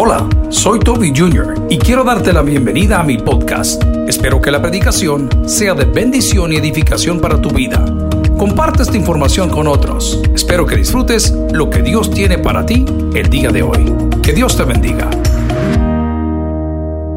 Hola, soy Toby Jr. y quiero darte la bienvenida a mi podcast. Espero que la predicación sea de bendición y edificación para tu vida. Comparte esta información con otros. Espero que disfrutes lo que Dios tiene para ti el día de hoy. Que Dios te bendiga.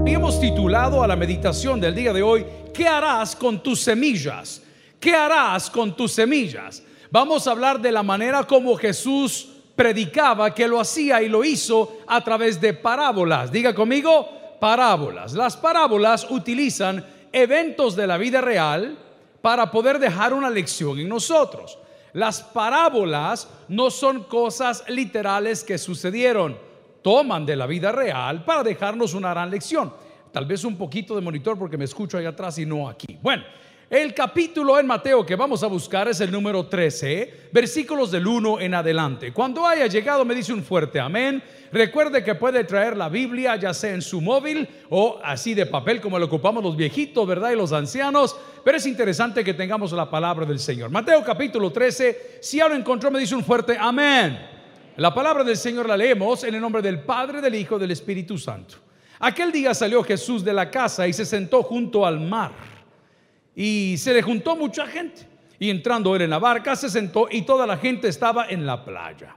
Hemos titulado a la meditación del día de hoy, ¿qué harás con tus semillas? ¿Qué harás con tus semillas? Vamos a hablar de la manera como Jesús predicaba, que lo hacía y lo hizo a través de parábolas. Diga conmigo, parábolas. Las parábolas utilizan eventos de la vida real para poder dejar una lección en nosotros. Las parábolas no son cosas literales que sucedieron, toman de la vida real para dejarnos una gran lección. Tal vez un poquito de monitor porque me escucho ahí atrás y no aquí. Bueno, el capítulo en Mateo que vamos a buscar es el número 13, versículos del 1 en adelante. Cuando haya llegado me dice un fuerte amén. Recuerde que puede traer la Biblia ya sea en su móvil o así de papel como lo ocupamos los viejitos, ¿verdad? Y los ancianos. Pero es interesante que tengamos la palabra del Señor. Mateo capítulo 13, si ahora encontró me dice un fuerte amén. La palabra del Señor la leemos en el nombre del Padre, del Hijo, del Espíritu Santo. Aquel día salió Jesús de la casa y se sentó junto al mar y se le juntó mucha gente. Y entrando él en la barca, se sentó y toda la gente estaba en la playa.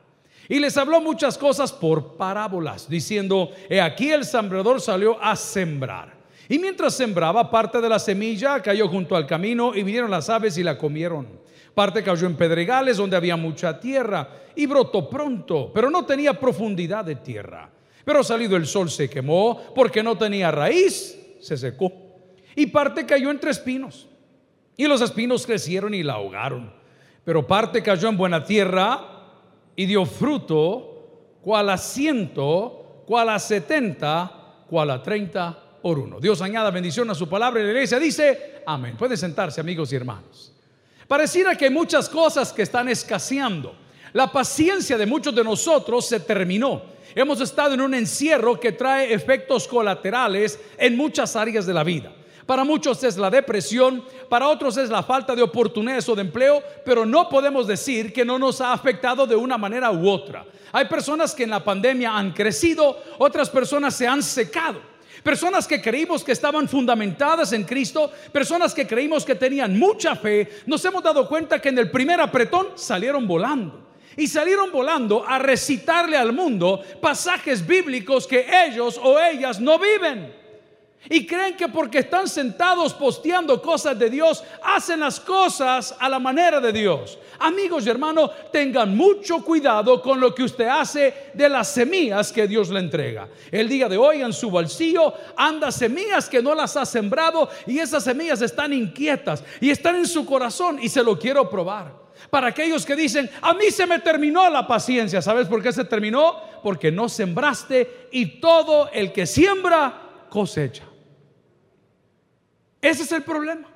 Y les habló muchas cosas por parábolas, diciendo, he aquí el sembrador salió a sembrar. Y mientras sembraba, parte de la semilla cayó junto al camino y vinieron las aves y la comieron. Parte cayó en pedregales donde había mucha tierra y brotó pronto, pero no tenía profundidad de tierra. Pero salido el sol se quemó porque no tenía raíz, se secó. Y parte cayó entre espinos. Y los espinos crecieron y la ahogaron. Pero parte cayó en buena tierra y dio fruto, cual a ciento, cual a setenta, cual a treinta por uno. Dios añada bendición a su palabra y la iglesia dice, amén. Puede sentarse amigos y hermanos. Pareciera que hay muchas cosas que están escaseando. La paciencia de muchos de nosotros se terminó. Hemos estado en un encierro que trae efectos colaterales en muchas áreas de la vida. Para muchos es la depresión, para otros es la falta de oportunidades o de empleo, pero no podemos decir que no nos ha afectado de una manera u otra. Hay personas que en la pandemia han crecido, otras personas se han secado. Personas que creímos que estaban fundamentadas en Cristo, personas que creímos que tenían mucha fe, nos hemos dado cuenta que en el primer apretón salieron volando. Y salieron volando a recitarle al mundo pasajes bíblicos que ellos o ellas no viven. Y creen que porque están sentados posteando cosas de Dios, hacen las cosas a la manera de Dios. Amigos y hermanos, tengan mucho cuidado con lo que usted hace de las semillas que Dios le entrega. El día de hoy en su bolsillo anda semillas que no las ha sembrado y esas semillas están inquietas y están en su corazón y se lo quiero probar. Para aquellos que dicen, a mí se me terminó la paciencia. ¿Sabes por qué se terminó? Porque no sembraste y todo el que siembra cosecha. Ese es el problema.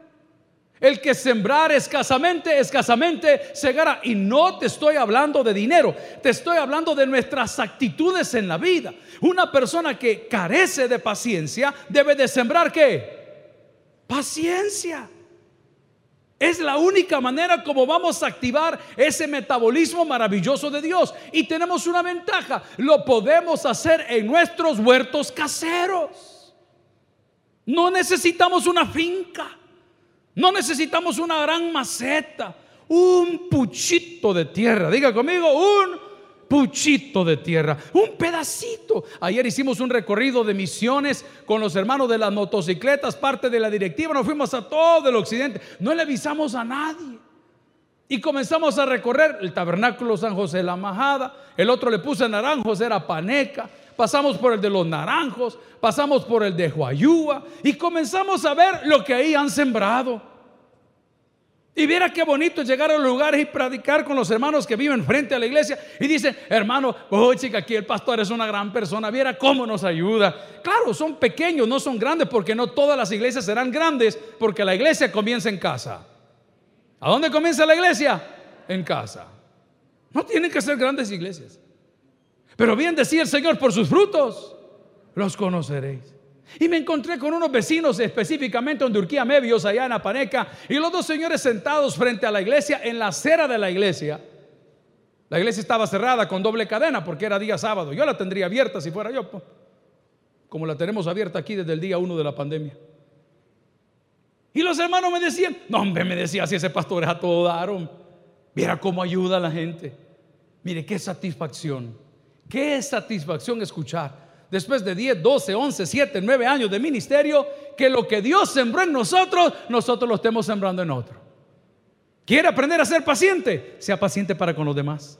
El que sembrar escasamente, escasamente segará. Y no te estoy hablando de dinero, te estoy hablando de nuestras actitudes en la vida. Una persona que carece de paciencia debe de sembrar qué? Paciencia. Es la única manera como vamos a activar ese metabolismo maravilloso de Dios. Y tenemos una ventaja, lo podemos hacer en nuestros huertos caseros. No necesitamos una finca. No necesitamos una gran maceta. Un puchito de tierra. Diga conmigo, un puchito de tierra. Un pedacito. Ayer hicimos un recorrido de misiones con los hermanos de las motocicletas, parte de la directiva. Nos fuimos a todo el occidente. No le avisamos a nadie. Y comenzamos a recorrer el tabernáculo San José de la Majada. El otro le puse naranjos, era Paneca pasamos por el de los naranjos, pasamos por el de Huayúa y comenzamos a ver lo que ahí han sembrado. Y viera qué bonito llegar a los lugares y predicar con los hermanos que viven frente a la iglesia y dicen, hermano, oh chica, aquí el pastor es una gran persona, viera cómo nos ayuda. Claro, son pequeños, no son grandes, porque no todas las iglesias serán grandes, porque la iglesia comienza en casa. ¿A dónde comienza la iglesia? En casa. No tienen que ser grandes iglesias. Pero bien decía el Señor, por sus frutos los conoceréis. Y me encontré con unos vecinos específicamente en Turquía Mebios, allá en Apaneca, y los dos señores sentados frente a la iglesia, en la acera de la iglesia. La iglesia estaba cerrada con doble cadena porque era día sábado. Yo la tendría abierta si fuera yo, como la tenemos abierta aquí desde el día uno de la pandemia. Y los hermanos me decían, no hombre, me decía, si ese pastor es a todo dar, mira cómo ayuda a la gente. Mire, qué satisfacción, qué satisfacción escuchar después de 10, 12, 11, 7, 9 años de ministerio, que lo que Dios sembró en nosotros, nosotros lo estemos sembrando en otro. ¿Quiere aprender a ser paciente? Sea paciente para con los demás.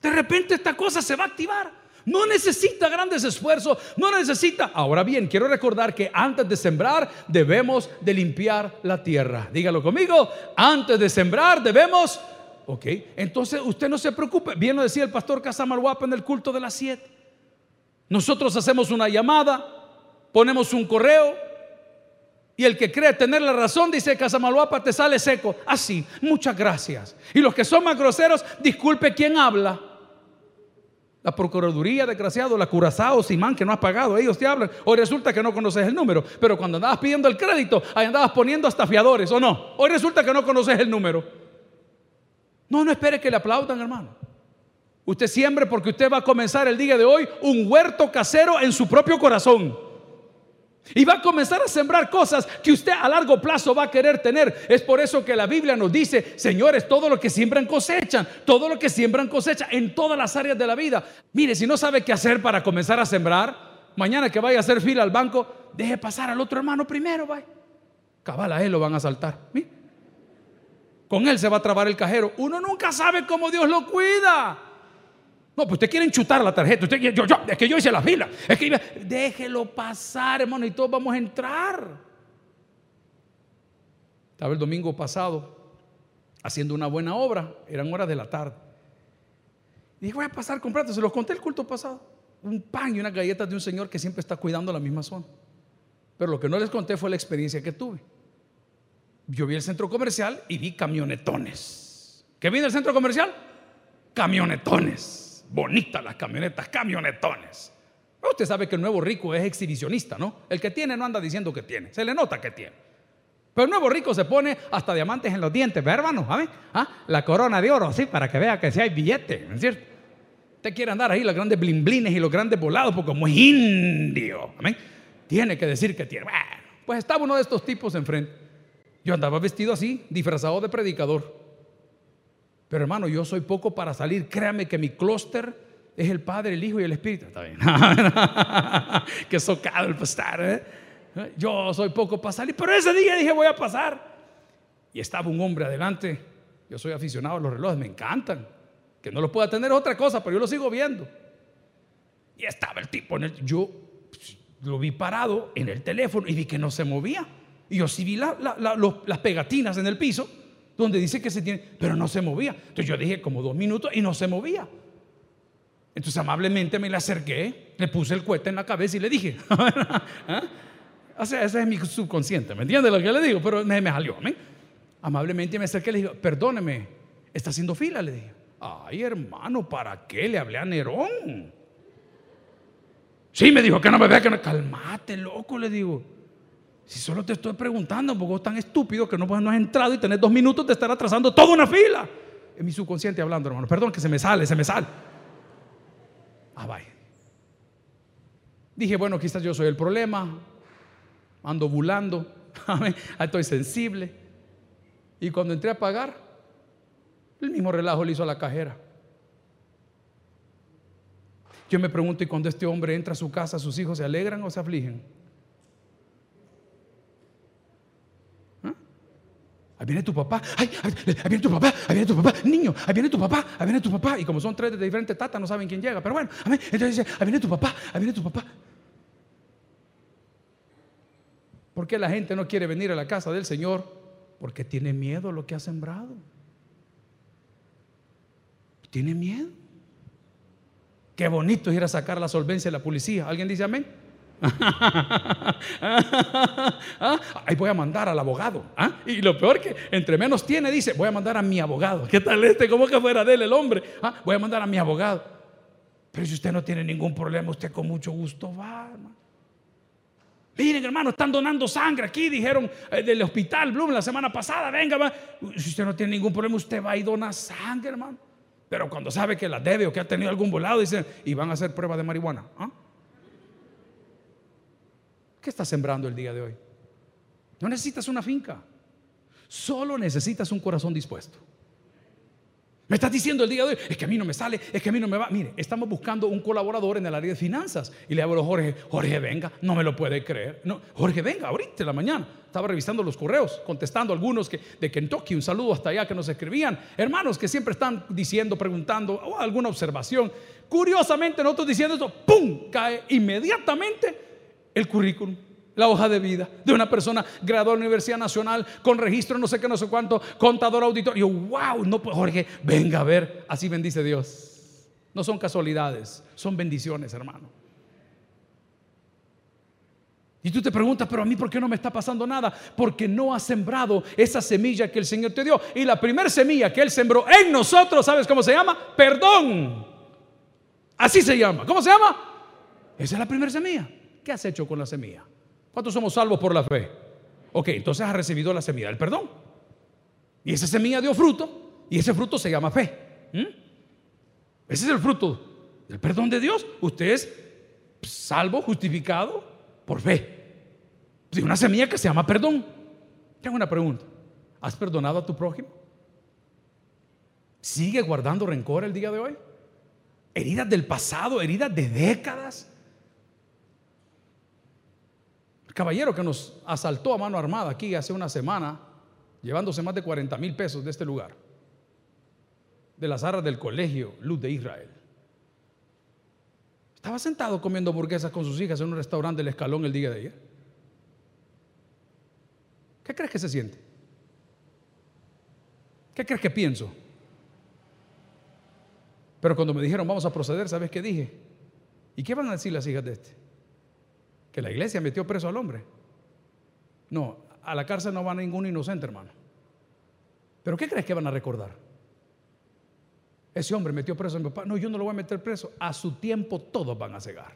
De repente esta cosa se va a activar. No necesita grandes esfuerzos, no necesita. Ahora bien, quiero recordar que antes de sembrar debemos de limpiar la tierra. Dígalo conmigo, antes de sembrar debemos, ok, entonces usted no se preocupe. Bien lo decía el pastor Casamalhuapa en el culto de las siete. Nosotros hacemos una llamada, ponemos un correo y el que cree tener la razón dice Casamalhuapa te sale seco. Así, muchas gracias. Y los que son más groseros, disculpe quién habla. La Procuraduría, desgraciado, la Curazao, Simán, que no has pagado, ellos te hablan. Hoy resulta que no conoces el número, pero cuando andabas pidiendo el crédito, ahí andabas poniendo hasta fiadores, ¿o no? Hoy resulta que no conoces el número. No, no espere que le aplaudan, hermano. Usted siembre porque usted va a comenzar el día de hoy un huerto casero en su propio corazón. Y va a comenzar a sembrar cosas que usted a largo plazo va a querer tener. Es por eso que la Biblia nos dice, señores, todo lo que siembran cosechan, todo lo que siembran cosecha en todas las áreas de la vida. Mire, si no sabe qué hacer para comenzar a sembrar, mañana que vaya a hacer fila al banco, deje pasar al otro hermano primero, vaya. Cabal, a él lo van a saltar. Con él se va a trabar el cajero. Uno nunca sabe cómo Dios lo cuida. No, pues usted quieren chutar la tarjeta. Usted, yo, yo, es que yo hice la fila. Es que déjelo pasar, hermano, y todos vamos a entrar. Estaba el domingo pasado haciendo una buena obra. Eran horas de la tarde. Dije, voy a pasar comprando. Se los conté el culto pasado. Un pan y unas galletas de un señor que siempre está cuidando la misma zona. Pero lo que no les conté fue la experiencia que tuve. Yo vi el centro comercial y vi camionetones. ¿Qué vi en el centro comercial? Camionetones bonitas las camionetas, camionetones. Usted sabe que el nuevo rico es exhibicionista, ¿no? El que tiene no anda diciendo que tiene, se le nota que tiene. Pero el nuevo rico se pone hasta diamantes en los dientes, ¿verdad, hermano? ¿Ah? La corona de oro, sí, para que vea que si hay billete, ¿no es cierto? Usted quiere andar ahí los grandes blimblines y los grandes volados, porque como es indio, ¿amén? Tiene que decir que tiene. Bueno, pues estaba uno de estos tipos enfrente. Yo andaba vestido así, disfrazado de predicador. Pero hermano, yo soy poco para salir. Créame que mi clúster es el Padre, el Hijo y el Espíritu. Está bien. Qué socado el pastor. ¿eh? Yo soy poco para salir. Pero ese día dije, voy a pasar. Y estaba un hombre adelante. Yo soy aficionado a los relojes, me encantan. Que no los pueda tener otra cosa, pero yo lo sigo viendo. Y estaba el tipo en el. Yo pues, lo vi parado en el teléfono y vi que no se movía. Y yo sí vi las pegatinas en el piso donde dice que se tiene, pero no se movía. Entonces yo dije como dos minutos y no se movía. Entonces amablemente me le acerqué, le puse el cohete en la cabeza y le dije, ¿Ah? o sea, ese es mi subconsciente, ¿me entiende lo que le digo? Pero me, me salió, Amablemente me acerqué y le dije, perdóneme, está haciendo fila, le dije. Ay, hermano, ¿para qué le hablé a Nerón? Sí, me dijo que no me vea, que no. Calmate, loco, le digo. Si solo te estoy preguntando, porque vos tan estúpido que no, no has entrado y tenés dos minutos de estar atrasando toda una fila. Es mi subconsciente hablando, hermano. Perdón que se me sale, se me sale. Ah, vaya. Dije, bueno, quizás yo soy el problema. Ando bulando. Estoy sensible. Y cuando entré a pagar, el mismo relajo le hizo a la cajera. Yo me pregunto, ¿y cuando este hombre entra a su casa, sus hijos se alegran o se afligen? Ahí viene tu papá, ay, ahí viene tu papá, ahí viene tu papá, niño, ahí viene tu papá, ahí viene tu papá. Y como son tres de diferentes tatas, no saben quién llega. Pero bueno. Entonces dice, ahí viene tu papá, ahí viene tu papá. ¿Por qué la gente no quiere venir a la casa del Señor? Porque tiene miedo a lo que ha sembrado. Tiene miedo. Qué bonito es ir a sacar la solvencia de la policía. ¿Alguien dice amén? Ahí voy a mandar al abogado. ¿ah? Y lo peor que entre menos tiene, dice, voy a mandar a mi abogado. ¿Qué tal este? ¿Cómo que fuera de él el hombre? ¿Ah? Voy a mandar a mi abogado. Pero si usted no tiene ningún problema, usted con mucho gusto va, Miren, hermano, están donando sangre aquí, dijeron eh, del hospital Bloom la semana pasada. Venga, va. Si usted no tiene ningún problema, usted va y dona sangre, hermano. Pero cuando sabe que la debe o que ha tenido algún volado, dicen, y van a hacer prueba de marihuana. ¿ah? ¿Qué estás sembrando el día de hoy? No necesitas una finca, solo necesitas un corazón dispuesto. Me estás diciendo el día de hoy, es que a mí no me sale, es que a mí no me va. Mire, estamos buscando un colaborador en el área de finanzas. Y le hablo a Jorge, Jorge, venga, no me lo puede creer. No, Jorge, venga, ahorita en la mañana. Estaba revisando los correos, contestando algunos que, de Kentucky, un saludo hasta allá que nos escribían. Hermanos que siempre están diciendo, preguntando, o alguna observación. Curiosamente, nosotros diciendo eso, ¡pum! cae inmediatamente el currículum la hoja de vida de una persona graduada de la Universidad Nacional con registro no sé qué, no sé cuánto, contador auditor. Yo, wow, no, Jorge, venga a ver, así bendice Dios. No son casualidades, son bendiciones, hermano. Y tú te preguntas, pero a mí, ¿por qué no me está pasando nada? Porque no has sembrado esa semilla que el Señor te dio. Y la primera semilla que Él sembró en nosotros, ¿sabes cómo se llama? Perdón. Así se llama. ¿Cómo se llama? Esa es la primera semilla. ¿Qué has hecho con la semilla? ¿Cuántos somos salvos por la fe? Ok, entonces has recibido la semilla del perdón. Y esa semilla dio fruto y ese fruto se llama fe. Ese es el fruto del perdón de Dios. Usted es salvo, justificado por fe. De una semilla que se llama perdón. Tengo una pregunta. ¿Has perdonado a tu prójimo? ¿Sigue guardando rencor el día de hoy? Heridas del pasado, heridas de décadas caballero que nos asaltó a mano armada aquí hace una semana, llevándose más de 40 mil pesos de este lugar, de las arras del colegio Luz de Israel. Estaba sentado comiendo hamburguesas con sus hijas en un restaurante del Escalón el día de ayer. ¿Qué crees que se siente? ¿Qué crees que pienso? Pero cuando me dijeron vamos a proceder, ¿sabes qué dije? ¿Y qué van a decir las hijas de este? Que la iglesia metió preso al hombre. No, a la cárcel no va ningún inocente, hermano. ¿Pero qué crees que van a recordar? Ese hombre metió preso a mi papá. No, yo no lo voy a meter preso. A su tiempo todos van a cegar.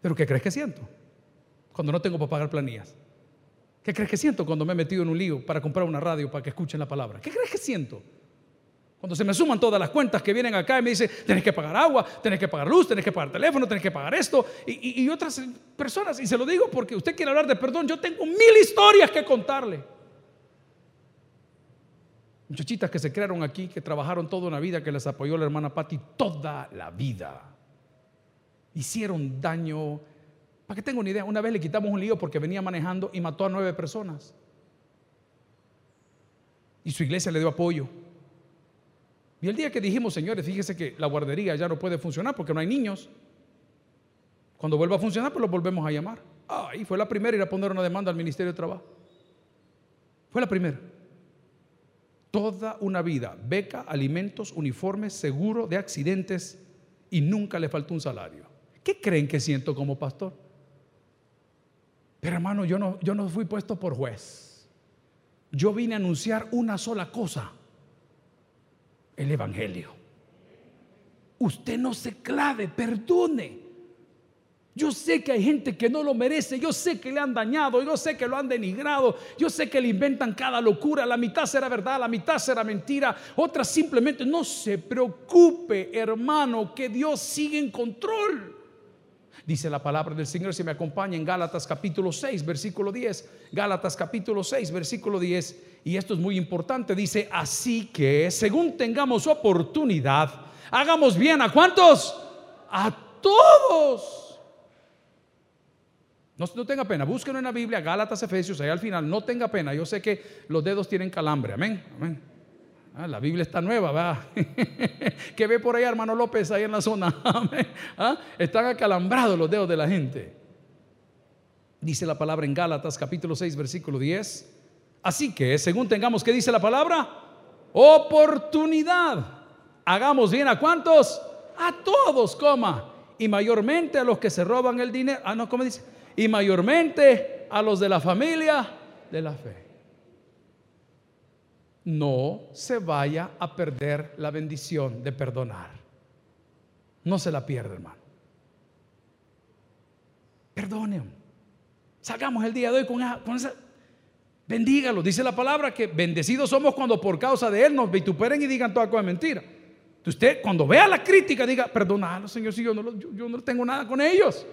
¿Pero qué crees que siento? Cuando no tengo para pagar planillas. ¿Qué crees que siento cuando me he metido en un lío para comprar una radio para que escuchen la palabra? ¿Qué crees que siento? Cuando se me suman todas las cuentas que vienen acá y me dicen, tenés que pagar agua, tenés que pagar luz, tenés que pagar teléfono, tenés que pagar esto, y, otras personas, y se lo digo porque usted quiere hablar de perdón, yo tengo mil historias que contarle. Muchachitas que se crearon aquí, que trabajaron toda una vida, que les apoyó la hermana Patti toda la vida. Hicieron daño. Para que tenga una idea, una vez le quitamos un lío porque venía manejando y mató a nueve personas. Y su iglesia le dio apoyo. Y el día que dijimos, señores, fíjese que la guardería ya no puede funcionar porque no hay niños. Cuando vuelva a funcionar, pues lo volvemos a llamar. Ahí fue la primera ir a poner una demanda al Ministerio de Trabajo. Fue la primera. Toda una vida, beca, alimentos, uniformes, seguro de accidentes y nunca le faltó un salario. ¿Qué creen que siento como pastor? Pero hermano, yo no, yo no fui puesto por juez. Yo vine a anunciar una sola cosa el Evangelio. Usted no se clave, perdone. Yo sé que hay gente que no lo merece, yo sé que le han dañado, yo sé que lo han denigrado, yo sé que le inventan cada locura, la mitad será verdad, la mitad será mentira, otra simplemente no se preocupe, hermano, que Dios sigue en control. Dice la palabra del Señor, si me acompaña en Gálatas capítulo 6, versículo 10. Gálatas capítulo 6, versículo 10. Y esto es muy importante. Dice, así que según tengamos oportunidad, hagamos bien a cuántos? A todos. No, no, tenga pena, búsquenlo en la Biblia, Gálatas, Efesios, ahí al final, no tenga pena. Yo sé que los dedos tienen calambre, amén, amén. Ah, la Biblia está nueva, ¿verdad? que ve por ahí, hermano López, ahí en la zona. ¿Ah? Están acalambrados los dedos de la gente. Dice la palabra en Gálatas capítulo 6, versículo 10. Así que, según tengamos que dice la palabra, oportunidad. Hagamos bien a cuántos? A todos, coma. Y mayormente a los que se roban el dinero. Ah, no, ¿cómo dice? Y mayormente a los de la familia de la fe no se vaya a perder la bendición de perdonar. No se la pierda, hermano. Perdone. Salgamos el día de hoy con esa, Bendígalo. Dice la palabra que bendecidos somos cuando por causa de Él nos vituperen y digan toda cosa mentira. Usted cuando vea la crítica diga, perdónalo Señor, si yo no, yo, no tengo nada con ellos.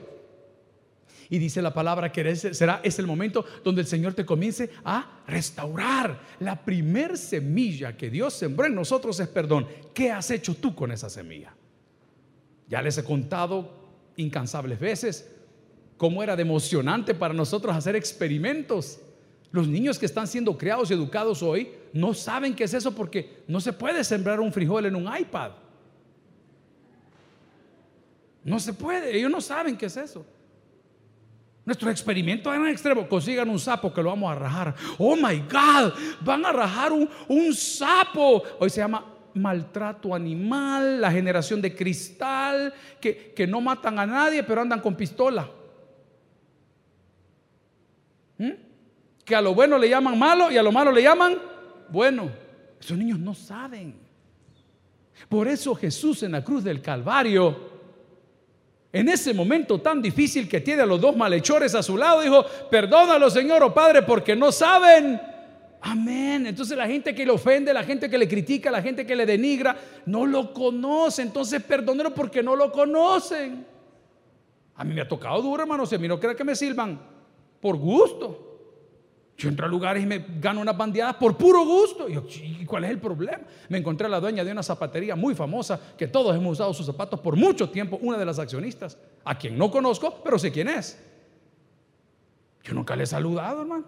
Y dice la palabra que será es el momento donde el Señor te comience a restaurar. La primer semilla que Dios sembró en nosotros es perdón. ¿Qué has hecho tú con esa semilla? Ya les he contado incansables veces cómo era de emocionante para nosotros hacer experimentos. Los niños que están siendo criados y educados hoy no saben qué es eso porque no se puede sembrar un frijol en un iPad. No se puede, ellos no saben qué es eso. Nuestro experimento es en extremo. Consigan un sapo que lo vamos a rajar. Oh my God, van a rajar un, un sapo. Hoy se llama maltrato animal, la generación de cristal, que, que no matan a nadie, pero andan con pistola. ¿Mm? Que a lo bueno le llaman malo y a lo malo le llaman bueno. Esos niños no saben. Por eso Jesús en la cruz del Calvario en ese momento tan difícil que tiene a los dos malhechores a su lado, dijo, perdónalo Señor o oh Padre porque no saben. Amén. Entonces la gente que le ofende, la gente que le critica, la gente que le denigra, no lo conoce. Entonces perdónelo porque no lo conocen. A mí me ha tocado duro, hermano. Si a mí no cree que me sirvan por gusto. Yo entro a lugares y me gano unas bandeadas por puro gusto. Y cuál es el problema? Me encontré a la dueña de una zapatería muy famosa que todos hemos usado sus zapatos por mucho tiempo, una de las accionistas, a quien no conozco, pero sé quién es. Yo nunca le he saludado, hermano.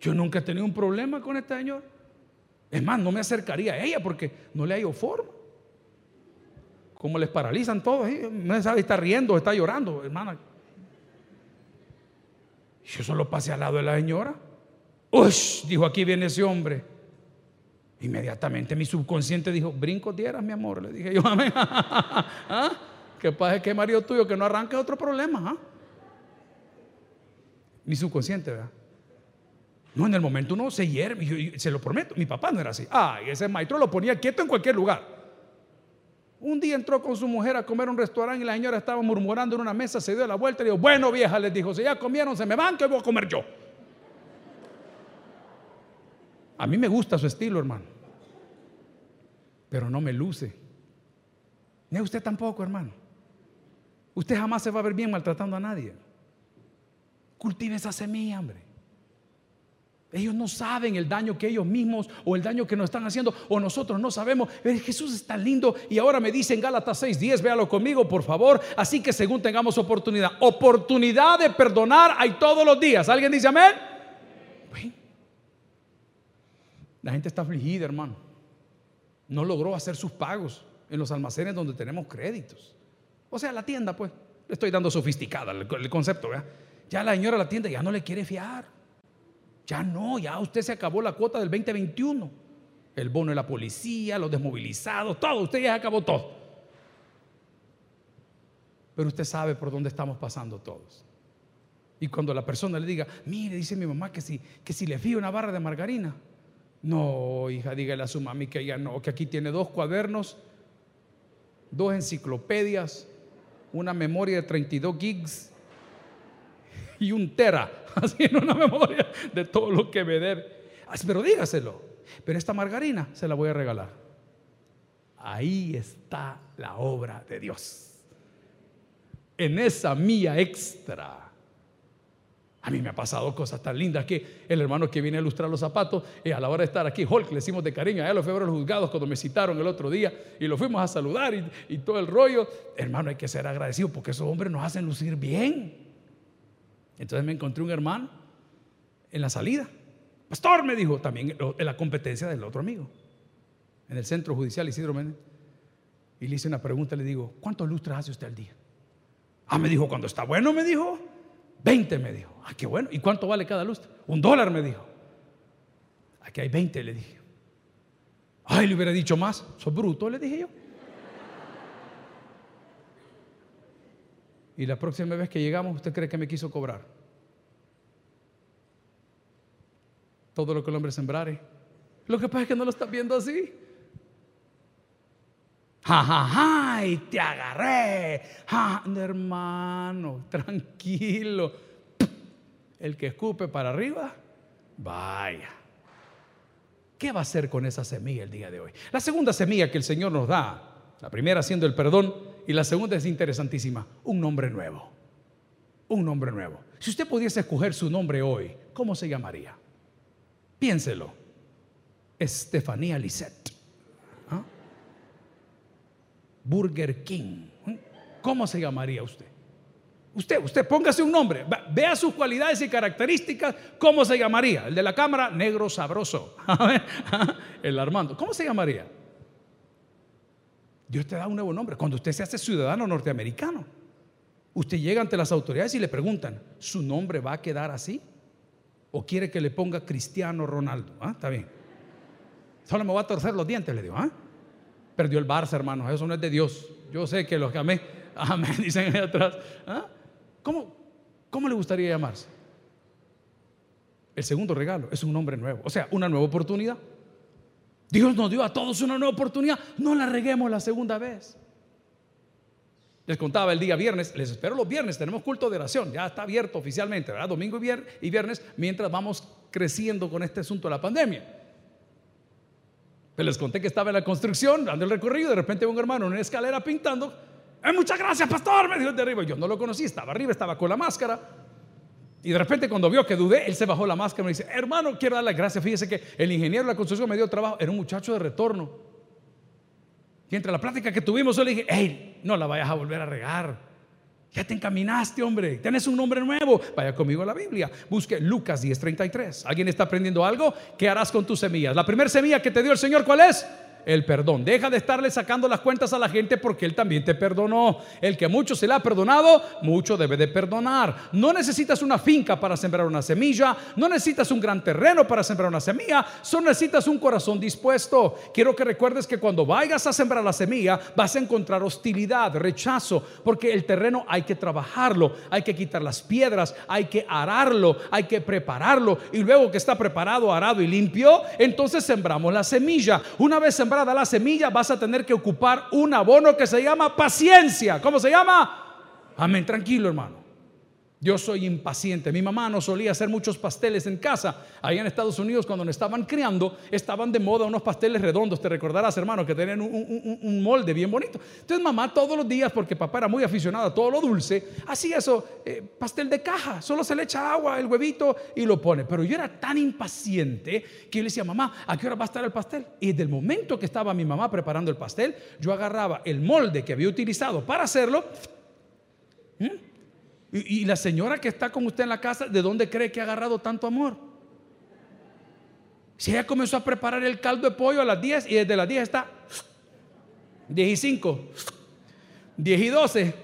Yo nunca he tenido un problema con este señor. Es más, no me acercaría a ella porque no le hallo forma. Como les paralizan todos, no sabe si está riendo o está llorando, hermana. Yo solo pasé al lado de la señora. ¡Ush! Dijo, aquí viene ese hombre. Inmediatamente mi subconsciente dijo, brinco dieras, mi amor. Le dije yo, amén. ¿Ah? ¿Qué pasa que marido tuyo que no arranque otro problema? ¿ah? Mi subconsciente, ¿verdad? No, en el momento uno se hierve, se lo prometo, mi papá no era así. Ah, ese maestro lo ponía quieto en cualquier lugar. Un día entró con su mujer a comer a un restaurante y la señora estaba murmurando en una mesa, se dio la vuelta y dijo, bueno vieja, les dijo, si ya comieron, se me van, que voy a comer yo. A mí me gusta su estilo, hermano. Pero no me luce. Ni a usted tampoco, hermano. Usted jamás se va a ver bien maltratando a nadie. Cultive esa semilla, hombre. Ellos no saben el daño que ellos mismos o el daño que nos están haciendo o nosotros no sabemos. Jesús es tan lindo y ahora me dice en Gálatas 6:10, véalo conmigo por favor. Así que según tengamos oportunidad, oportunidad de perdonar hay todos los días. ¿Alguien dice amén? La gente está afligida, hermano. No logró hacer sus pagos en los almacenes donde tenemos créditos. O sea, la tienda, pues, le estoy dando sofisticada el, concepto, ¿verdad? Ya la señora la tienda ya no le quiere fiar. Ya no, ya usted se acabó la cuota del 2021. El bono de la policía, los desmovilizados, todo, usted ya acabó todo. Pero usted sabe por dónde estamos pasando todos. Y cuando la persona le diga, mire, dice mi mamá que si, que si le fío una barra de margarina, no, hija, dígale a su mami que ella no, que aquí tiene dos cuadernos, dos enciclopedias, una memoria de 32 gigs y un tera, así en una memoria de todo lo que me debe. Pero dígaselo, pero esta margarina se la voy a regalar. Ahí está la obra de Dios. En esa mía extra a mí me ha pasado cosas tan lindas que el hermano que viene a ilustrar los zapatos, y a la hora de estar aquí, Hulk, le decimos de cariño, a los fue los juzgados cuando me citaron el otro día y lo fuimos a saludar y, todo el rollo. Hermano, hay que ser agradecido porque esos hombres nos hacen lucir bien. Entonces me encontré un hermano en la salida. Pastor, me dijo, también en la competencia del otro amigo, en el centro judicial Isidro Méndez. Y le hice una pregunta, le digo, ¿cuántos lustres hace usted al día? Ah, me dijo, cuando está bueno, me dijo, 20 me dijo. Ah, qué bueno. ¿Y cuánto vale cada lustre? Un dólar me dijo. Aquí hay 20, le dije. Ay, le hubiera dicho más. Sos bruto, le dije yo. Y la próxima vez que llegamos, ¿usted cree que me quiso cobrar? Todo lo que el hombre sembrare. Lo que pasa es que no lo está viendo así. Ja, ja, ja, y te agarré. Ja, hermano, tranquilo. El que escupe para arriba, vaya. ¿Qué va a hacer con esa semilla el día de hoy? La segunda semilla que el Señor nos da La primera siendo el perdón y la segunda es interesantísima, un nombre nuevo. Un nombre nuevo. Si usted pudiese escoger su nombre hoy, ¿cómo se llamaría? Piénselo. Estefanía Lisette. ¿Ah? Burger King. ¿Cómo se llamaría usted? Usted, usted póngase un nombre, vea sus cualidades y características, ¿cómo se llamaría? El de la cámara, negro sabroso. El Armando, ¿cómo se llamaría? Dios te da un nuevo nombre. Cuando usted se hace ciudadano norteamericano, usted llega ante las autoridades y le preguntan, ¿su nombre va a quedar así? ¿O quiere que le ponga Cristiano Ronaldo? ¿Ah? Está bien. Solo me voy a torcer los dientes, le digo. ¿ah? Perdió el Barça, hermanos, eso no es de Dios. Yo sé que los que amé, amén, dicen ahí atrás. ¿Ah? ¿Cómo, ¿Cómo le gustaría llamarse? El segundo regalo es un nombre nuevo, o sea, una nueva oportunidad. Dios nos dio a todos una nueva oportunidad, no la reguemos la segunda vez. Les contaba el día viernes, les espero los viernes, tenemos culto de oración, ya está abierto oficialmente, ¿verdad? Domingo y viernes, mientras vamos creciendo con este asunto de la pandemia. Pero les conté que estaba en la construcción, dando el recorrido, de repente un hermano en una escalera pintando, eh, muchas gracias, pastor, me dijo de arriba. Yo no lo conocí, estaba arriba, estaba con la máscara. Y de repente cuando vio que dudé, él se bajó la máscara y me dice, hermano, quiero dar las gracias. Fíjese que el ingeniero de la construcción me dio trabajo, era un muchacho de retorno. Y entre la plática que tuvimos, yo le dije, hey, no la vayas a volver a regar. Ya te encaminaste, hombre. Tienes un nombre nuevo. Vaya conmigo a la Biblia. Busque Lucas 10:33. ¿Alguien está aprendiendo algo? ¿Qué harás con tus semillas? La primera semilla que te dio el Señor, ¿cuál es? El perdón. Deja de estarle sacando las cuentas a la gente porque Él también te perdonó. El que mucho se le ha perdonado, mucho debe de perdonar. No necesitas una finca para sembrar una semilla, no necesitas un gran terreno para sembrar una semilla, solo necesitas un corazón dispuesto. Quiero que recuerdes que cuando vayas a sembrar la semilla vas a encontrar hostilidad, rechazo, porque el terreno hay que trabajarlo, hay que quitar las piedras, hay que ararlo, hay que prepararlo y luego que está preparado, arado y limpio, entonces sembramos la semilla. Una vez sembramos la semilla, vas a tener que ocupar un abono que se llama paciencia. ¿Cómo se llama? Amén, tranquilo hermano. Yo soy impaciente. Mi mamá no solía hacer muchos pasteles en casa. Allá en Estados Unidos, cuando nos estaban criando, estaban de moda unos pasteles redondos. Te recordarás, hermano, que tenían un, molde bien bonito. Entonces, mamá todos los días, porque papá era muy aficionado a todo lo dulce, hacía eso, eh, pastel de caja. Solo se le echa agua, el huevito y lo pone. Pero yo era tan impaciente que yo le decía, mamá, ¿a qué hora va a estar el pastel? Y desde el momento que estaba mi mamá preparando el pastel, yo agarraba el molde que había utilizado para hacerlo. Y, la señora que está con usted en la casa, ¿de dónde cree que ha agarrado tanto amor? Si ella comenzó a preparar el caldo de pollo a las 10 y desde las 10 está 10 y 5, 10 y 12,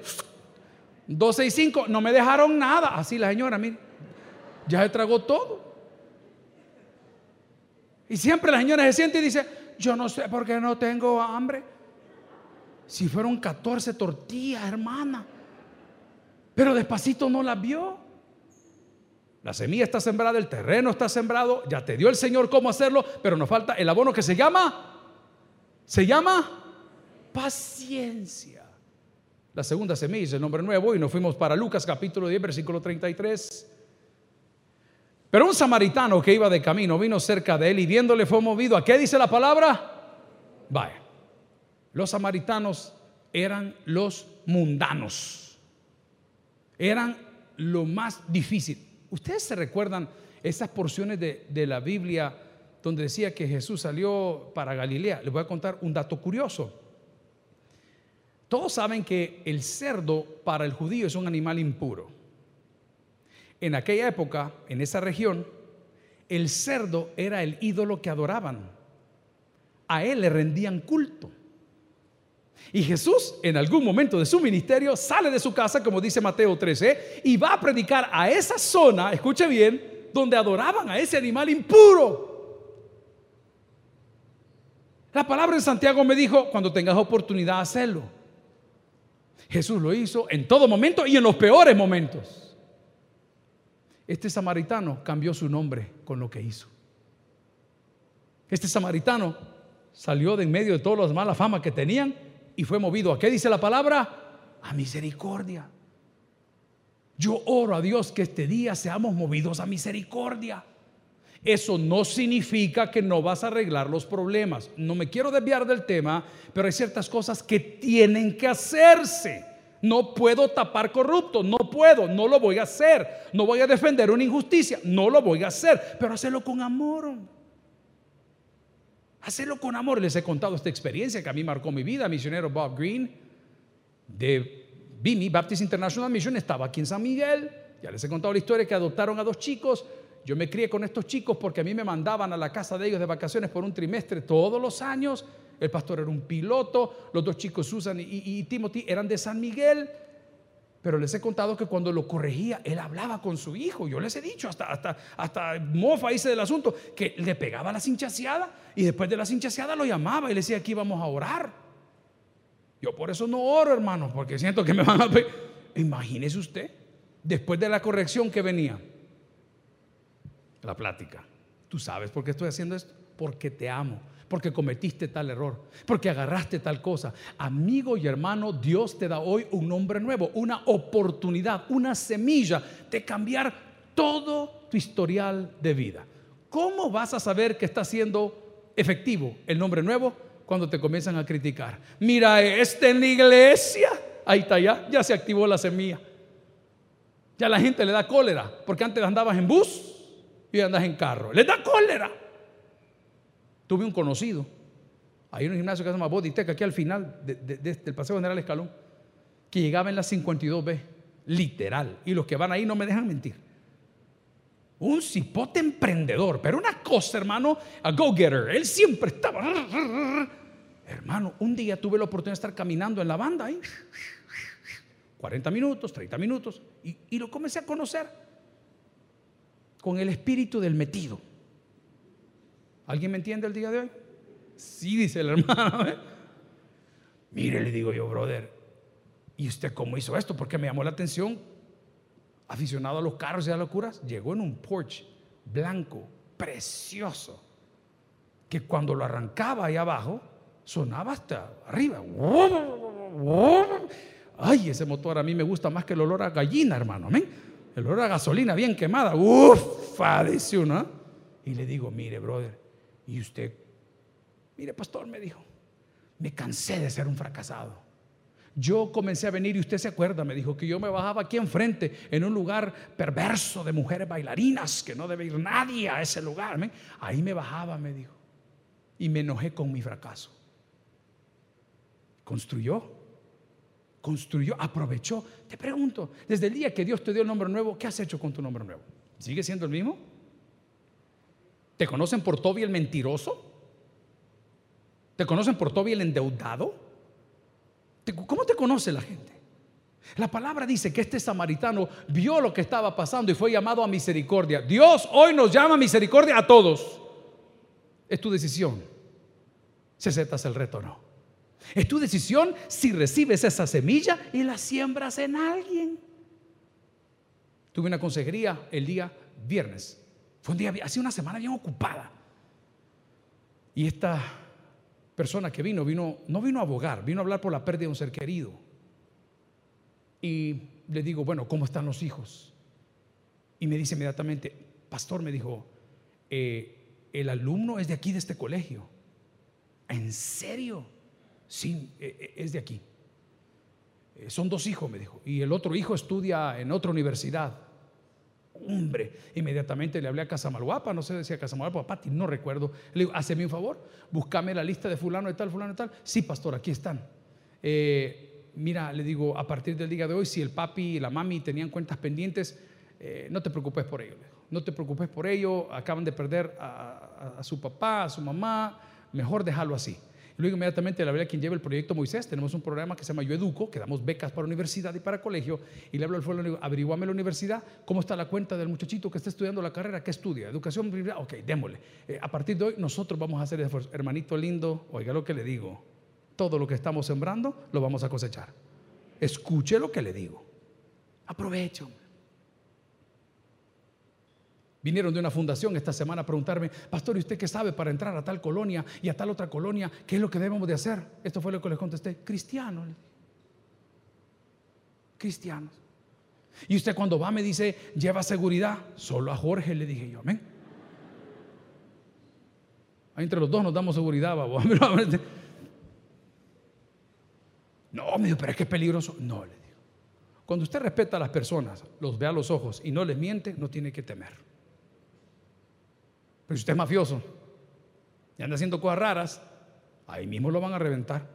12 y 5, no me dejaron nada. Así la señora, mire, ya se tragó todo. Y siempre la señora se siente y dice, yo no sé por qué no tengo hambre. Si fueron 14 tortillas, hermana. Pero despacito no la vio. La semilla está sembrada, el terreno está sembrado, ya te dio el Señor cómo hacerlo, pero nos falta el abono que se llama, se llama paciencia. La segunda semilla es el nombre nuevo y nos fuimos para Lucas capítulo 10, versículo 33. Pero un samaritano que iba de camino vino cerca de él y viéndole fue movido. ¿A qué dice la palabra? Vaya, los samaritanos eran los mundanos eran lo más difícil. ¿Ustedes se recuerdan esas porciones de, la Biblia donde decía que Jesús salió para Galilea? Les voy a contar un dato curioso. Todos saben que el cerdo para el judío es un animal impuro. En aquella época, en esa región, el cerdo era el ídolo que adoraban. A él le rendían culto. Y Jesús en algún momento de su ministerio sale de su casa, como dice Mateo 13, y va a predicar a esa zona, escuche bien, donde adoraban a ese animal impuro. La palabra en Santiago me dijo, cuando tengas oportunidad, hacerlo. Jesús lo hizo en todo momento y en los peores momentos. Este samaritano cambió su nombre con lo que hizo. Este samaritano salió de en medio de todas las malas famas que tenían y fue movido. ¿A qué dice la palabra? A misericordia. Yo oro a Dios que este día seamos movidos a misericordia. Eso no significa que no vas a arreglar los problemas. No me quiero desviar del tema, pero hay ciertas cosas que tienen que hacerse. No puedo tapar corrupto, no puedo, no lo voy a hacer. No voy a defender una injusticia, no lo voy a hacer, pero hacerlo con amor. Hacerlo con amor. Les he contado esta experiencia que a mí marcó mi vida. Misionero Bob Green de BIMI, Baptist International Mission, estaba aquí en San Miguel. Ya les he contado la historia que adoptaron a dos chicos. Yo me crié con estos chicos porque a mí me mandaban a la casa de ellos de vacaciones por un trimestre todos los años. El pastor era un piloto, los dos chicos Susan y, Timothy eran de San Miguel. Pero les he contado que cuando lo corregía, él hablaba con su hijo. Yo les he dicho, hasta, hasta, hasta mofa hice del asunto, que le pegaba la cinchaseada y después de la cinchaseada lo llamaba y le decía, aquí vamos a orar. Yo por eso no oro, hermano, porque siento que me van a... Imagínese usted, después de la corrección que venía, la plática. ¿Tú sabes por qué estoy haciendo esto? Porque te amo porque cometiste tal error, porque agarraste tal cosa. Amigo y hermano, Dios te da hoy un nombre nuevo, una oportunidad, una semilla de cambiar todo tu historial de vida. ¿Cómo vas a saber que está siendo efectivo el nombre nuevo cuando te comienzan a criticar? Mira, este en la iglesia, ahí está ya, ya se activó la semilla. Ya la gente le da cólera, porque antes andabas en bus y andas en carro. Le da cólera. Tuve un conocido, hay un gimnasio que se llama Boditec, aquí al final del Paseo General Escalón, que llegaba en la 52B, literal. Y los que van ahí no me dejan mentir. Un cipote emprendedor, pero una cosa, hermano, a go-getter. Él siempre estaba. Hermano, un día tuve la oportunidad de estar caminando en la banda ahí. 40 minutos, 30 minutos. Y lo comencé a conocer con el espíritu del metido. ¿Alguien me entiende el día de hoy? Sí, dice el hermano. ¿eh? Mire, le digo yo, brother, ¿y usted cómo hizo esto? Porque me llamó la atención. Aficionado a los carros y a las locuras, llegó en un Porsche blanco, precioso, que cuando lo arrancaba ahí abajo, sonaba hasta arriba. Ay, ese motor a mí me gusta más que el olor a gallina, hermano. Amén. El olor a gasolina bien quemada. Ufa, dice uno. ¿eh? Y le digo, mire, brother, y usted, mire, pastor, me dijo, me cansé de ser un fracasado. Yo comencé a venir y usted se acuerda, me dijo que yo me bajaba aquí enfrente en un lugar perverso de mujeres bailarinas, que no debe ir nadie a ese lugar. Ahí me bajaba, me dijo. Y me enojé con mi fracaso. Construyó, construyó, aprovechó. Te pregunto, desde el día que Dios te dio el nombre nuevo, ¿qué has hecho con tu nombre nuevo? ¿Sigue siendo el mismo? ¿Te conocen por Toby el mentiroso? ¿Te conocen por Toby el endeudado? ¿Cómo te conoce la gente? La palabra dice que este samaritano vio lo que estaba pasando y fue llamado a misericordia. Dios hoy nos llama a misericordia a todos. Es tu decisión si aceptas el reto o no. Es tu decisión si recibes esa semilla y la siembras en alguien. Tuve una consejería el día viernes fue un día, hace una semana bien ocupada. Y esta persona que vino, vino, no vino a abogar, vino a hablar por la pérdida de un ser querido. Y le digo, bueno, ¿cómo están los hijos? Y me dice inmediatamente, pastor, me dijo, eh, el alumno es de aquí, de este colegio. ¿En serio? Sí, eh, eh, es de aquí. son dos hijos, me dijo. Y el otro hijo estudia en otra universidad hombre, inmediatamente le hablé a Casamalguapa, no sé si decía Casamalguapa, Pati, no recuerdo. Le digo, hazme un favor, búscame la lista de fulano de tal, fulano de tal. Sí, pastor, aquí están. Eh, mira, le digo, a partir del día de hoy, si el papi y la mami tenían cuentas pendientes, eh, no te preocupes por ello. No te preocupes por ello, acaban de perder a su papá, a su mamá, mejor dejarlo así. Luego inmediatamente le hablé a quien lleva el proyecto Moisés. Tenemos un programa que se llama Yo Educo, que damos becas para universidad y para colegio. Y le hablo al pueblo, le averiguame la universidad, cómo está la cuenta del muchachito que está estudiando la carrera, qué estudia, educación, ok, démosle. Eh, a partir de hoy nosotros vamos a hacer esfuerzo. Hermanito lindo, oiga lo que le digo. Todo lo que estamos sembrando lo vamos a cosechar. Escuche lo que le digo. Aprovecho. Vinieron de una fundación esta semana a preguntarme, pastor, ¿y usted qué sabe para entrar a tal colonia y a tal otra colonia? ¿Qué es lo que debemos de hacer? Esto fue lo que les contesté, cristianos. Cristianos. Y usted cuando va me dice, lleva seguridad. Solo a Jorge le dije yo, amén. Entre los dos nos damos seguridad, babo. No, me dijo, pero es que es peligroso. No, le digo. Cuando usted respeta a las personas, los ve a los ojos y no les miente, no tiene que temer. Pero si usted es mafioso y anda haciendo cosas raras, ahí mismo lo van a reventar.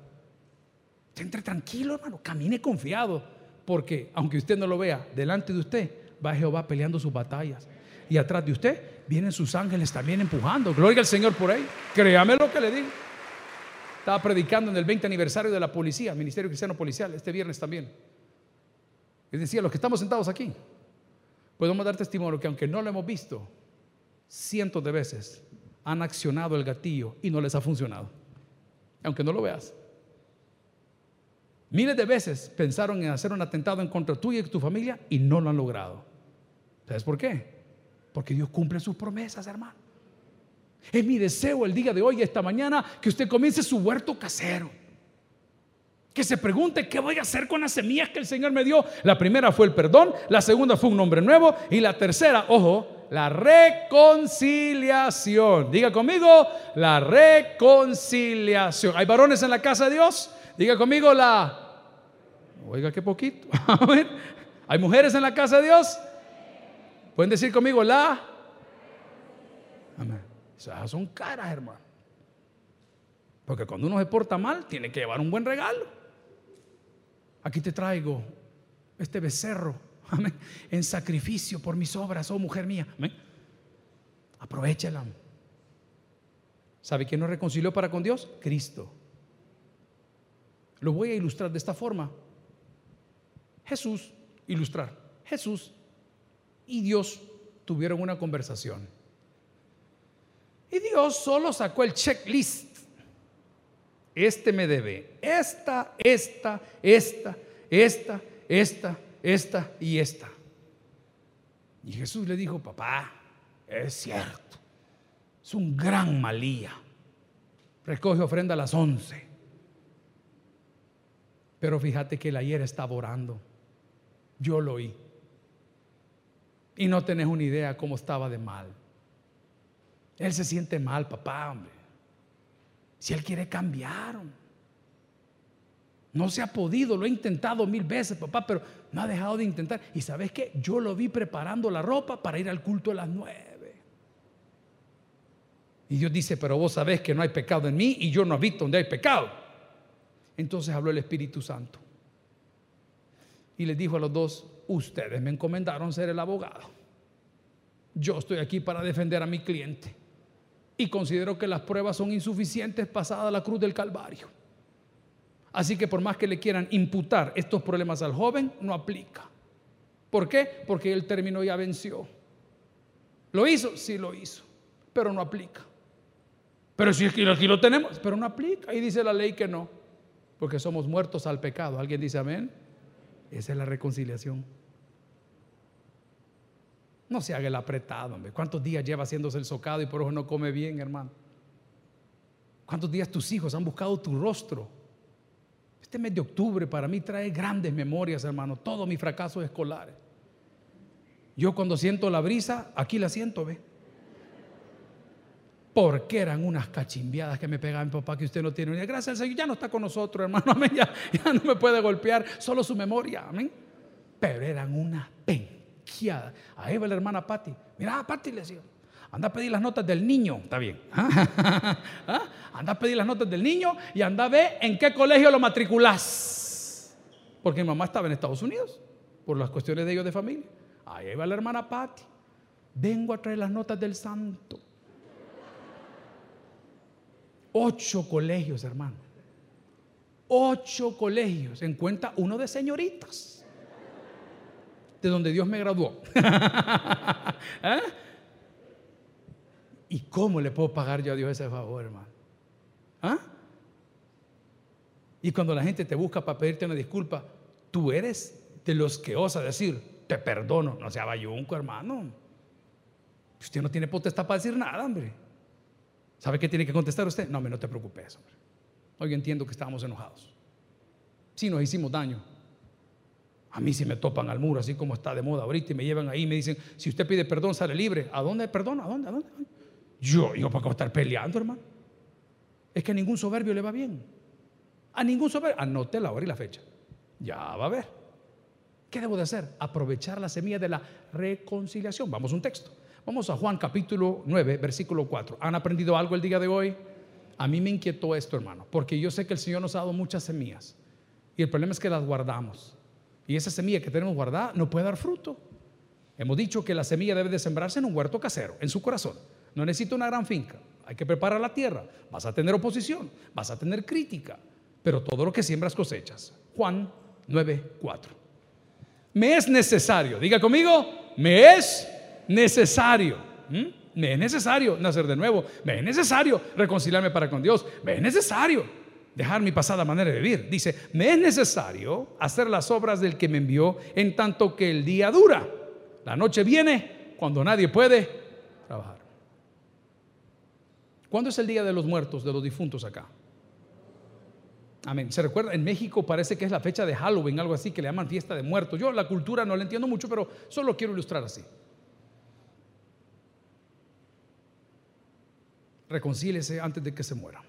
Entre tranquilo, hermano, camine confiado, porque aunque usted no lo vea, delante de usted va Jehová peleando sus batallas. Y atrás de usted vienen sus ángeles también empujando. Gloria al Señor por ahí. Créame lo que le digo. Estaba predicando en el 20 aniversario de la policía, Ministerio Cristiano Policial, este viernes también. Y decía, los que estamos sentados aquí, podemos dar testimonio que aunque no lo hemos visto, cientos de veces han accionado el gatillo y no les ha funcionado. Aunque no lo veas. Miles de veces pensaron en hacer un atentado en contra tuya y tu familia y no lo han logrado. ¿Sabes por qué? Porque Dios cumple sus promesas, hermano. Es mi deseo el día de hoy, esta mañana, que usted comience su huerto casero. Que se pregunte qué voy a hacer con las semillas que el Señor me dio. La primera fue el perdón, la segunda fue un nombre nuevo y la tercera, ojo, la reconciliación. Diga conmigo, la reconciliación. ¿Hay varones en la casa de Dios? Diga conmigo la... Oiga, qué poquito. ¿Hay mujeres en la casa de Dios? Pueden decir conmigo la... Amén. Esas son caras, hermano. Porque cuando uno se porta mal, tiene que llevar un buen regalo. Aquí te traigo este becerro, en sacrificio por mis obras, oh mujer mía. Aprovechala. ¿Sabe quién nos reconcilió para con Dios? Cristo. Lo voy a ilustrar de esta forma. Jesús, ilustrar. Jesús y Dios tuvieron una conversación. Y Dios solo sacó el checklist. Este me debe esta, esta, esta, esta, esta, esta y esta. Y Jesús le dijo, papá, es cierto, es un gran malía. Recoge ofrenda a las once. Pero fíjate que el ayer estaba orando. Yo lo oí. Y no tenés una idea cómo estaba de mal. Él se siente mal, papá, hombre. Si él quiere cambiar, No se ha podido, lo he intentado mil veces, papá, pero no ha dejado de intentar. Y sabes qué? Yo lo vi preparando la ropa para ir al culto a las nueve. Y Dios dice, pero vos sabés que no hay pecado en mí y yo no he visto donde hay pecado. Entonces habló el Espíritu Santo. Y les dijo a los dos, ustedes me encomendaron ser el abogado. Yo estoy aquí para defender a mi cliente. Y considero que las pruebas son insuficientes pasada la cruz del Calvario. Así que por más que le quieran imputar estos problemas al joven, no aplica. ¿Por qué? Porque el término ya venció. ¿Lo hizo? Sí lo hizo, pero no aplica. Pero si aquí lo tenemos, pero no aplica. Y dice la ley que no, porque somos muertos al pecado. ¿Alguien dice amén? Esa es la reconciliación. No se haga el apretado, hombre. ¿Cuántos días lleva haciéndose el socado y por eso no come bien, hermano? ¿Cuántos días tus hijos han buscado tu rostro? Este mes de octubre para mí trae grandes memorias, hermano. Todos mis fracasos escolares. Yo cuando siento la brisa, aquí la siento, ve. Porque eran unas cachimbiadas que me pegaban mi papá que usted no tiene. Gracias al Señor, ya no está con nosotros, hermano. Ya, ya no me puede golpear, solo su memoria. Amén. Pero eran una penquiada. Ahí va la hermana Patti. Mira, Patti le decía, anda a pedir las notas del niño. Está bien. ¿Ah? Anda a pedir las notas del niño y anda a ver en qué colegio lo matriculás. Porque mi mamá estaba en Estados Unidos por las cuestiones de ellos de familia. Ahí va la hermana Patti. Vengo a traer las notas del santo. Ocho colegios, hermano. Ocho colegios. En cuenta uno de señoritas. De donde Dios me graduó. ¿Eh? ¿Y cómo le puedo pagar yo a Dios ese favor, hermano? ¿Ah? Y cuando la gente te busca para pedirte una disculpa, tú eres de los que osa decir, te perdono. No sea bayunco, hermano. Usted no tiene potestad para decir nada, hombre. ¿Sabe qué tiene que contestar usted? No, me no te preocupes, hombre. Hoy entiendo que estábamos enojados. Sí, nos hicimos daño. A mí si me topan al muro, así como está de moda ahorita, y me llevan ahí y me dicen, si usted pide perdón, sale libre. ¿A dónde perdón? ¿A dónde? ¿A dónde? Yo, yo para estar peleando, hermano. Es que a ningún soberbio le va bien. A ningún soberbio. Anote la hora y la fecha. Ya va a ver. ¿Qué debo de hacer? Aprovechar la semilla de la reconciliación. Vamos a un texto. Vamos a Juan capítulo 9, versículo 4. ¿Han aprendido algo el día de hoy? A mí me inquietó esto, hermano, porque yo sé que el Señor nos ha dado muchas semillas. Y el problema es que las guardamos. Y esa semilla que tenemos guardada no puede dar fruto. Hemos dicho que la semilla debe de sembrarse en un huerto casero, en su corazón. No necesita una gran finca. Hay que preparar la tierra. Vas a tener oposición, vas a tener crítica, pero todo lo que siembras cosechas. Juan 9:4. Me es necesario, diga conmigo, me es necesario. Me es necesario nacer de nuevo, me es necesario reconciliarme para con Dios, me es necesario dejar mi pasada manera de vivir. Dice, me es necesario hacer las obras del que me envió en tanto que el día dura. La noche viene cuando nadie puede. ¿Cuándo es el día de los muertos, de los difuntos acá? Amén. ¿Se recuerda? En México parece que es la fecha de Halloween, algo así, que le llaman fiesta de muertos. Yo la cultura no la entiendo mucho, pero solo quiero ilustrar así. Reconcíliese antes de que se muera.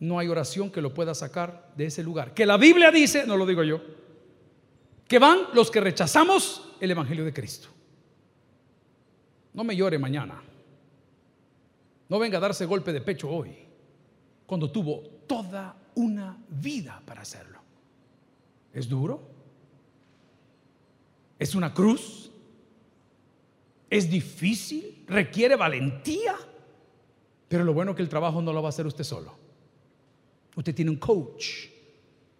No hay oración que lo pueda sacar de ese lugar. Que la Biblia dice, no lo digo yo, que van los que rechazamos el Evangelio de Cristo. No me llore mañana. No venga a darse golpe de pecho hoy, cuando tuvo toda una vida para hacerlo. ¿Es duro? ¿Es una cruz? ¿Es difícil? ¿Requiere valentía? Pero lo bueno es que el trabajo no lo va a hacer usted solo. Usted tiene un coach,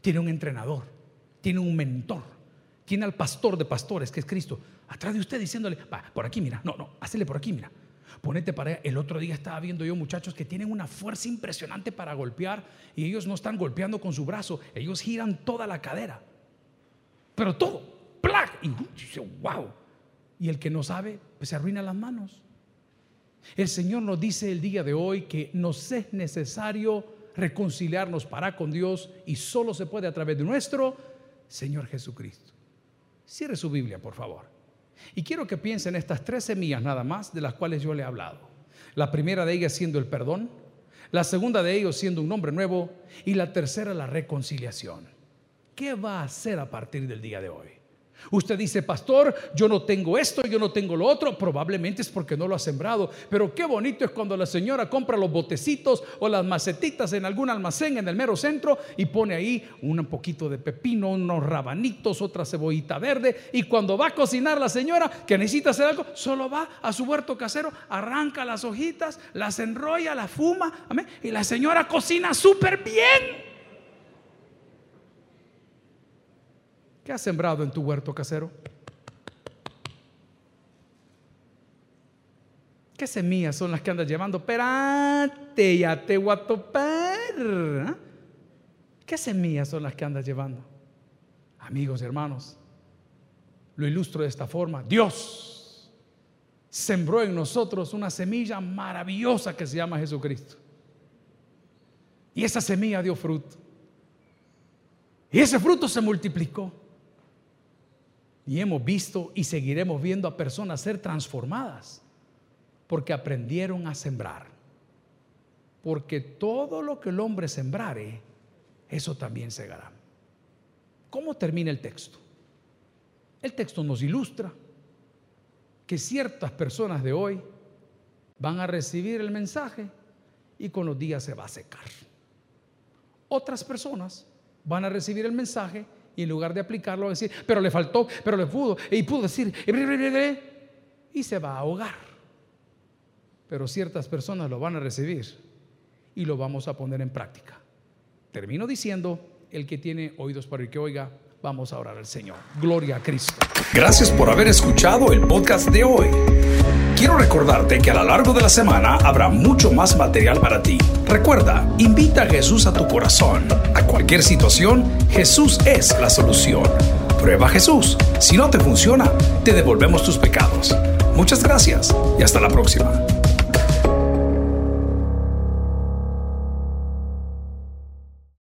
tiene un entrenador, tiene un mentor, tiene al pastor de pastores, que es Cristo, atrás de usted diciéndole, va, por aquí mira, no, no, hacele por aquí mira. Ponete para allá. El otro día estaba viendo yo muchachos que tienen una fuerza impresionante para golpear y ellos no están golpeando con su brazo, ellos giran toda la cadera. Pero todo, ¡plac! Y dice, wow. Y el que no sabe, pues se arruina las manos. El Señor nos dice el día de hoy que nos es necesario reconciliarnos para con Dios y solo se puede a través de nuestro Señor Jesucristo. Cierre su Biblia, por favor. Y quiero que piensen estas tres semillas nada más de las cuales yo le he hablado. La primera de ellas siendo el perdón, la segunda de ellos siendo un nombre nuevo y la tercera la reconciliación. ¿Qué va a hacer a partir del día de hoy? Usted dice, pastor, yo no tengo esto, yo no tengo lo otro. Probablemente es porque no lo ha sembrado. Pero qué bonito es cuando la señora compra los botecitos o las macetitas en algún almacén en el mero centro y pone ahí un poquito de pepino, unos rabanitos, otra cebollita verde. Y cuando va a cocinar la señora que necesita hacer algo, solo va a su huerto casero, arranca las hojitas, las enrolla, las fuma. Amén. Y la señora cocina súper bien. ¿Qué has sembrado en tu huerto casero? ¿Qué semillas son las que andas llevando? Espérate, ya te voy a topar. ¿ah? ¿Qué semillas son las que andas llevando? Amigos y hermanos, lo ilustro de esta forma. Dios sembró en nosotros una semilla maravillosa que se llama Jesucristo. Y esa semilla dio fruto. Y ese fruto se multiplicó. Y hemos visto y seguiremos viendo a personas ser transformadas porque aprendieron a sembrar. Porque todo lo que el hombre sembrare, eso también segará. ¿Cómo termina el texto? El texto nos ilustra que ciertas personas de hoy van a recibir el mensaje y con los días se va a secar. Otras personas van a recibir el mensaje y en lugar de aplicarlo, a decir, pero le faltó, pero le pudo, y pudo decir, y se va a ahogar. Pero ciertas personas lo van a recibir y lo vamos a poner en práctica. Termino diciendo, el que tiene oídos para el que oiga, vamos a orar al Señor. Gloria a Cristo. Gracias por haber escuchado el podcast de hoy. Quiero recordarte que a lo largo de la semana habrá mucho más material para ti. Recuerda, invita a Jesús a tu corazón. A cualquier situación, Jesús es la solución. Prueba Jesús. Si no te funciona, te devolvemos tus pecados. Muchas gracias y hasta la próxima.